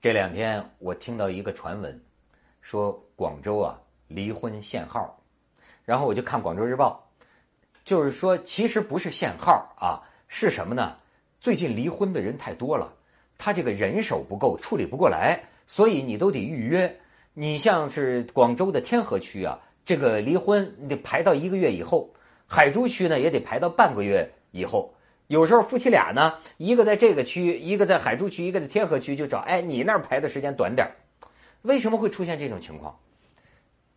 这两天我听到一个传闻，说广州啊离婚限号，然后我就看《广州日报》，就是说其实不是限号啊，是什么呢？最近离婚的人太多了，他这个人手不够，处理不过来，所以你都得预约。你像是广州的天河区啊，这个离婚你得排到一个月以后；海珠区呢也得排到半个月以后。有时候夫妻俩呢，一个在这个区，一个在海珠区，一个在天河区，就找哎，你那儿排的时间短点为什么会出现这种情况？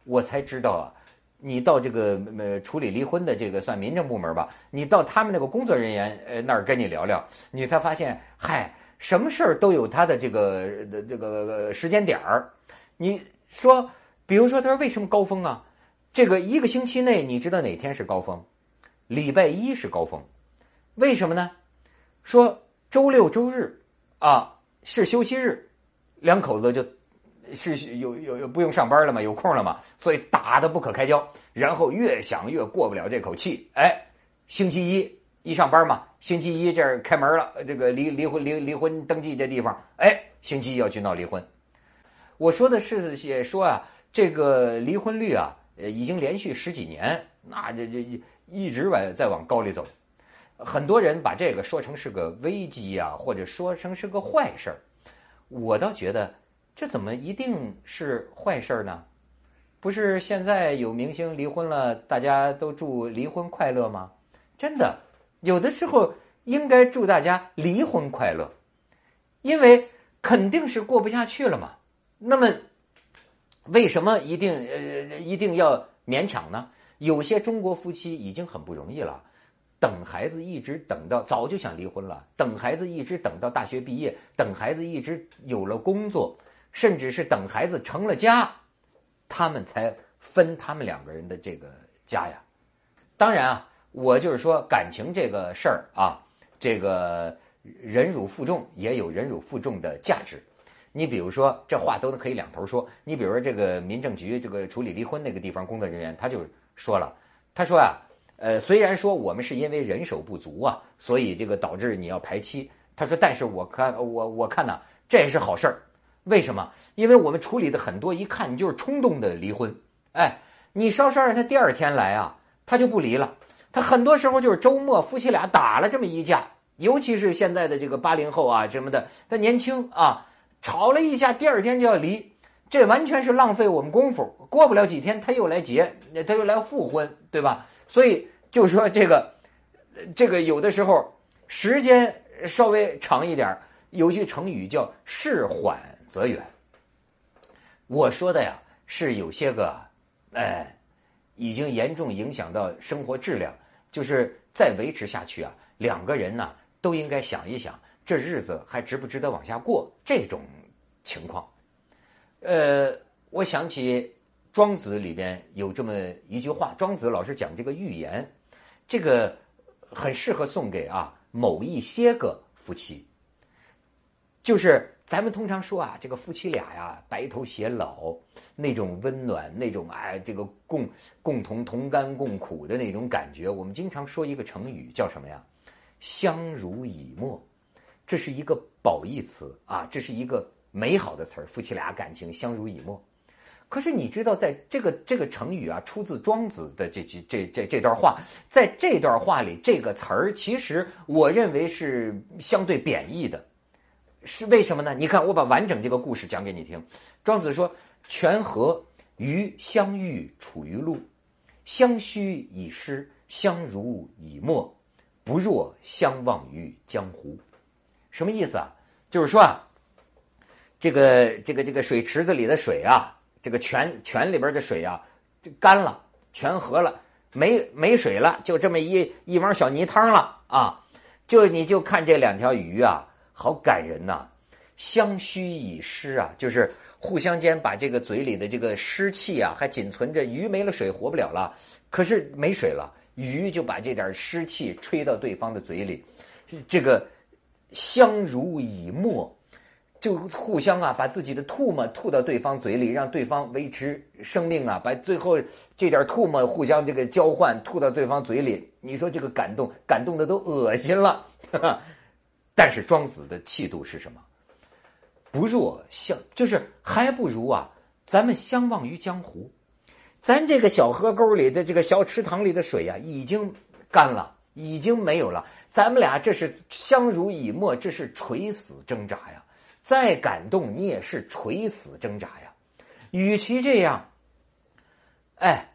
我才知道啊，你到这个呃处理离婚的这个算民政部门吧，你到他们那个工作人员呃那儿跟你聊聊，你才发现，嗨，什么事儿都有他的这个这个时间点儿。你说，比如说，他说为什么高峰啊？这个一个星期内，你知道哪天是高峰？礼拜一是高峰。为什么呢？说周六周日啊是休息日，两口子就是有有有不用上班了嘛，有空了嘛，所以打得不可开交。然后越想越过不了这口气，哎，星期一一上班嘛，星期一这儿开门了，这个离离婚离离婚登记这地方，哎，星期一要去闹离婚。我说的是也说啊，这个离婚率啊，呃，已经连续十几年，那这这一直往在往高里走。很多人把这个说成是个危机啊，或者说成是个坏事儿，我倒觉得这怎么一定是坏事儿呢？不是现在有明星离婚了，大家都祝离婚快乐吗？真的，有的时候应该祝大家离婚快乐，因为肯定是过不下去了嘛。那么为什么一定呃一定要勉强呢？有些中国夫妻已经很不容易了。等孩子一直等到早就想离婚了，等孩子一直等到大学毕业，等孩子一直有了工作，甚至是等孩子成了家，他们才分他们两个人的这个家呀。当然啊，我就是说感情这个事儿啊，这个忍辱负重也有忍辱负重的价值。你比如说，这话都可以两头说。你比如说，这个民政局这个处理离婚那个地方工作人员，他就说了，他说啊。呃，虽然说我们是因为人手不足啊，所以这个导致你要排期。他说，但是我看我我看呢，这也是好事儿。为什么？因为我们处理的很多，一看你就是冲动的离婚。哎，你稍稍让他第二天来啊，他就不离了。他很多时候就是周末夫妻俩打了这么一架，尤其是现在的这个八零后啊什么的，他年轻啊，吵了一架，第二天就要离，这完全是浪费我们功夫。过不了几天他又来结，他又来复婚，对吧？所以。就说这个，这个有的时候时间稍微长一点有句成语叫“事缓则圆”。我说的呀是有些个，哎，已经严重影响到生活质量，就是再维持下去啊，两个人呢都应该想一想，这日子还值不值得往下过？这种情况，呃，我想起庄子里边有这么一句话，庄子老是讲这个寓言。这个很适合送给啊某一些个夫妻，就是咱们通常说啊，这个夫妻俩呀白头偕老那种温暖，那种哎这个共共同同甘共苦的那种感觉，我们经常说一个成语叫什么呀？相濡以沫，这是一个褒义词啊，这是一个美好的词儿，夫妻俩感情相濡以沫。可是你知道，在这个这个成语啊，出自庄子的这句这这这段话，在这段话里，这个词儿其实我认为是相对贬义的，是为什么呢？你看，我把完整这个故事讲给你听。庄子说：“泉和鱼相遇处于路，相须以失，相濡以沫，不若相忘于江湖。”什么意思啊？就是说啊，这个这个这个水池子里的水啊。这个泉泉里边的水啊，干了，全河了，没没水了，就这么一一碗小泥汤了啊！就你就看这两条鱼啊，好感人呐，相须以湿啊，就是互相间把这个嘴里的这个湿气啊，还仅存着。鱼没了水活不了了，可是没水了，鱼就把这点湿气吹到对方的嘴里，这个相濡以沫。就互相啊，把自己的唾沫吐到对方嘴里，让对方维持生命啊，把最后这点唾沫互相这个交换，吐到对方嘴里。你说这个感动，感动的都恶心了。但是庄子的气度是什么？不若相，就是还不如啊，咱们相忘于江湖。咱这个小河沟里的这个小池塘里的水呀，已经干了，已经没有了。咱们俩这是相濡以沫，这是垂死挣扎呀！再感动你也是垂死挣扎呀。与其这样，哎，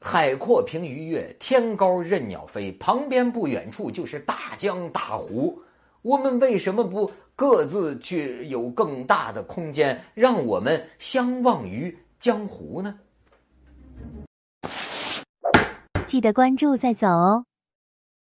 海阔凭鱼跃，天高任鸟飞，旁边不远处就是大江大湖。我们为什么不各自去有更大的空间，让我们相忘于江湖呢？记得关注再走哦。